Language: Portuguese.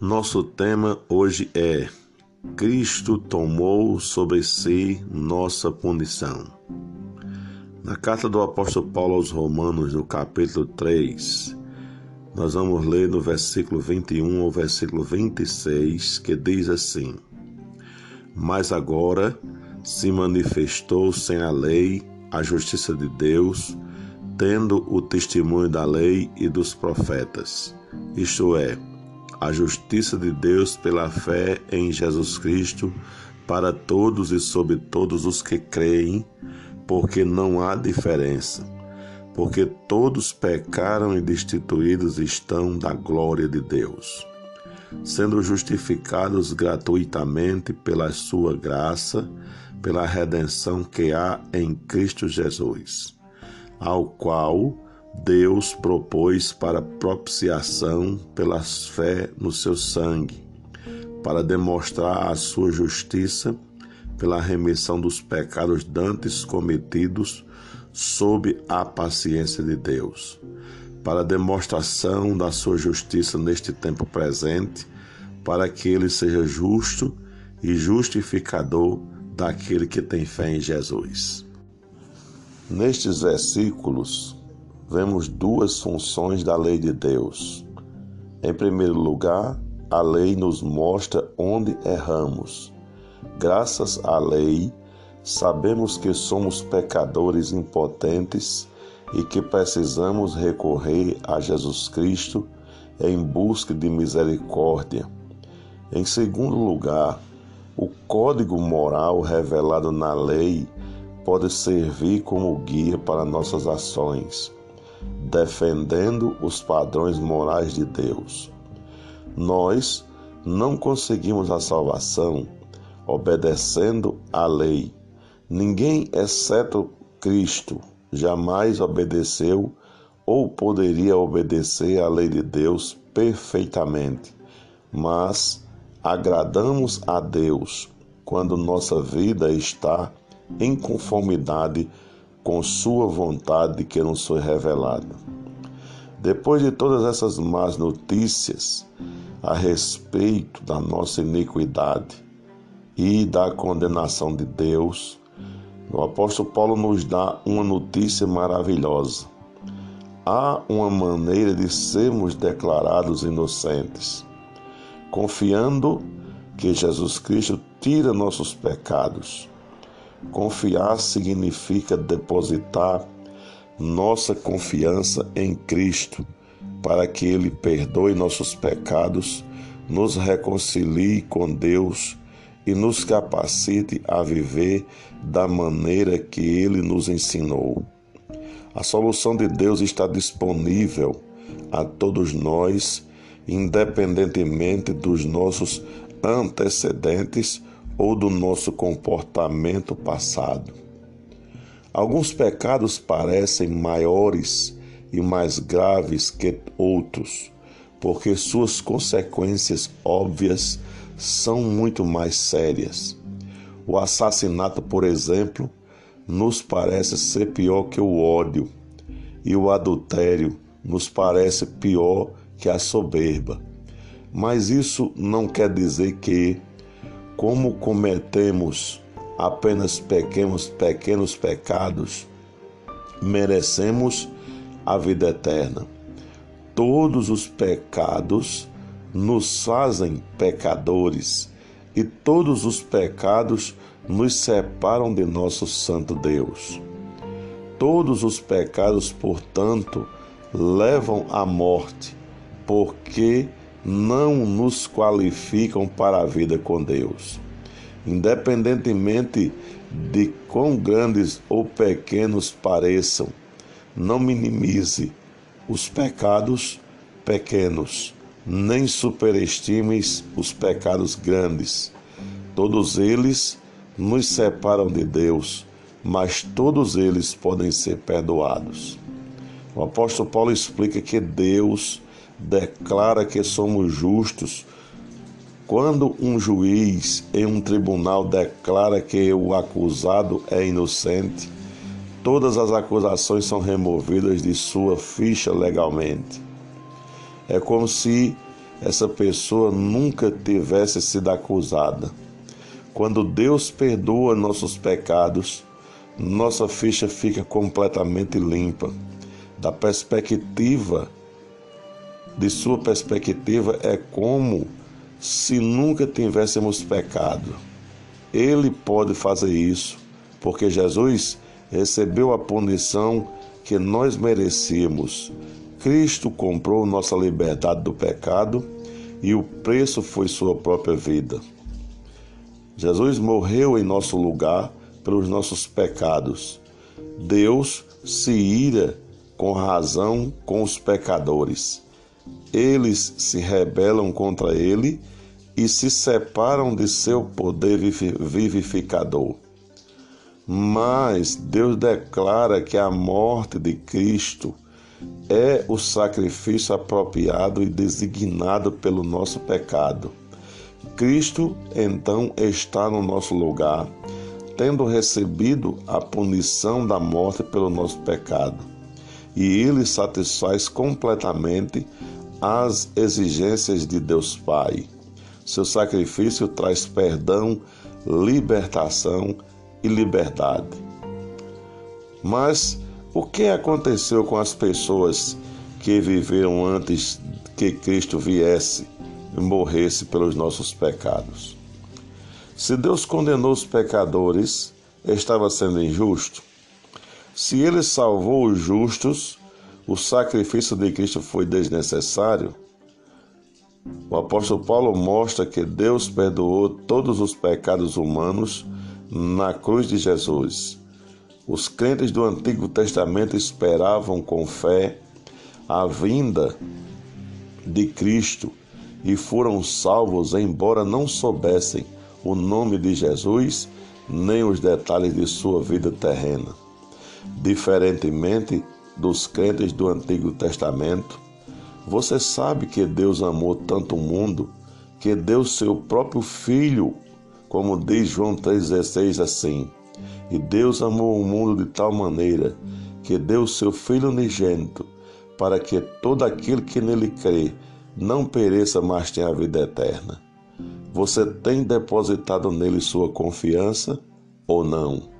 Nosso tema hoje é Cristo tomou sobre si nossa punição. Na carta do apóstolo Paulo aos Romanos, no capítulo 3, nós vamos ler do versículo 21 ao versículo 26, que diz assim: Mas agora se manifestou sem a lei a justiça de Deus, tendo o testemunho da lei e dos profetas, isto é, a justiça de Deus pela fé em Jesus Cristo para todos e sobre todos os que creem, porque não há diferença, porque todos pecaram e destituídos estão da glória de Deus, sendo justificados gratuitamente pela sua graça, pela redenção que há em Cristo Jesus, ao qual Deus propôs para propiciação pela fé no seu sangue, para demonstrar a sua justiça pela remissão dos pecados dantes cometidos sob a paciência de Deus, para demonstração da sua justiça neste tempo presente, para que ele seja justo e justificador daquele que tem fé em Jesus. Nestes versículos, vemos duas funções da lei de Deus. Em primeiro lugar, a lei nos mostra onde erramos. Graças à lei, sabemos que somos pecadores impotentes e que precisamos recorrer a Jesus Cristo em busca de misericórdia. Em segundo lugar, o código moral revelado na lei pode servir como guia para nossas ações defendendo os padrões morais de Deus. Nós não conseguimos a salvação obedecendo à lei. Ninguém, exceto Cristo, jamais obedeceu ou poderia obedecer à lei de Deus perfeitamente, mas agradamos a Deus quando nossa vida está em conformidade com sua vontade que nos foi revelada. Depois de todas essas más notícias a respeito da nossa iniquidade e da condenação de Deus, o apóstolo Paulo nos dá uma notícia maravilhosa. Há uma maneira de sermos declarados inocentes, confiando que Jesus Cristo tira nossos pecados Confiar significa depositar nossa confiança em Cristo para que Ele perdoe nossos pecados, nos reconcilie com Deus e nos capacite a viver da maneira que Ele nos ensinou. A solução de Deus está disponível a todos nós, independentemente dos nossos antecedentes ou do nosso comportamento passado. Alguns pecados parecem maiores e mais graves que outros, porque suas consequências óbvias são muito mais sérias. O assassinato, por exemplo, nos parece ser pior que o ódio, e o adultério nos parece pior que a soberba. Mas isso não quer dizer que como cometemos apenas pequenos, pequenos pecados, merecemos a vida eterna. Todos os pecados nos fazem pecadores e todos os pecados nos separam de nosso Santo Deus. Todos os pecados, portanto, levam à morte, porque não nos qualificam para a vida com Deus. Independentemente de quão grandes ou pequenos pareçam, não minimize os pecados pequenos, nem superestimes os pecados grandes. Todos eles nos separam de Deus, mas todos eles podem ser perdoados. O apóstolo Paulo explica que Deus declara que somos justos, quando um juiz em um tribunal declara que o acusado é inocente, todas as acusações são removidas de sua ficha legalmente. É como se essa pessoa nunca tivesse sido acusada. Quando Deus perdoa nossos pecados, nossa ficha fica completamente limpa. Da perspectiva, de sua perspectiva, é como se nunca tivéssemos pecado. Ele pode fazer isso, porque Jesus recebeu a punição que nós merecíamos. Cristo comprou nossa liberdade do pecado e o preço foi sua própria vida. Jesus morreu em nosso lugar pelos nossos pecados. Deus se ira com razão com os pecadores. Eles se rebelam contra ele e se separam de seu poder vivificador. Mas Deus declara que a morte de Cristo é o sacrifício apropriado e designado pelo nosso pecado. Cristo então está no nosso lugar, tendo recebido a punição da morte pelo nosso pecado. E ele satisfaz completamente as exigências de Deus Pai. Seu sacrifício traz perdão, libertação e liberdade. Mas o que aconteceu com as pessoas que viveram antes que Cristo viesse? morresse pelos nossos pecados. Se Deus condenou os pecadores, estava sendo injusto? Se ele salvou os justos, o sacrifício de Cristo foi desnecessário? O apóstolo Paulo mostra que Deus perdoou todos os pecados humanos na cruz de Jesus. Os crentes do Antigo Testamento esperavam com fé a vinda de Cristo e foram salvos, embora não soubessem o nome de Jesus nem os detalhes de sua vida terrena. Diferentemente dos crentes do Antigo Testamento, você sabe que Deus amou tanto o mundo que deu seu próprio Filho, como diz João 3,16 assim. E Deus amou o mundo de tal maneira que deu seu Filho unigênito, para que todo aquele que nele crê não pereça, mas tenha a vida eterna. Você tem depositado nele sua confiança ou não?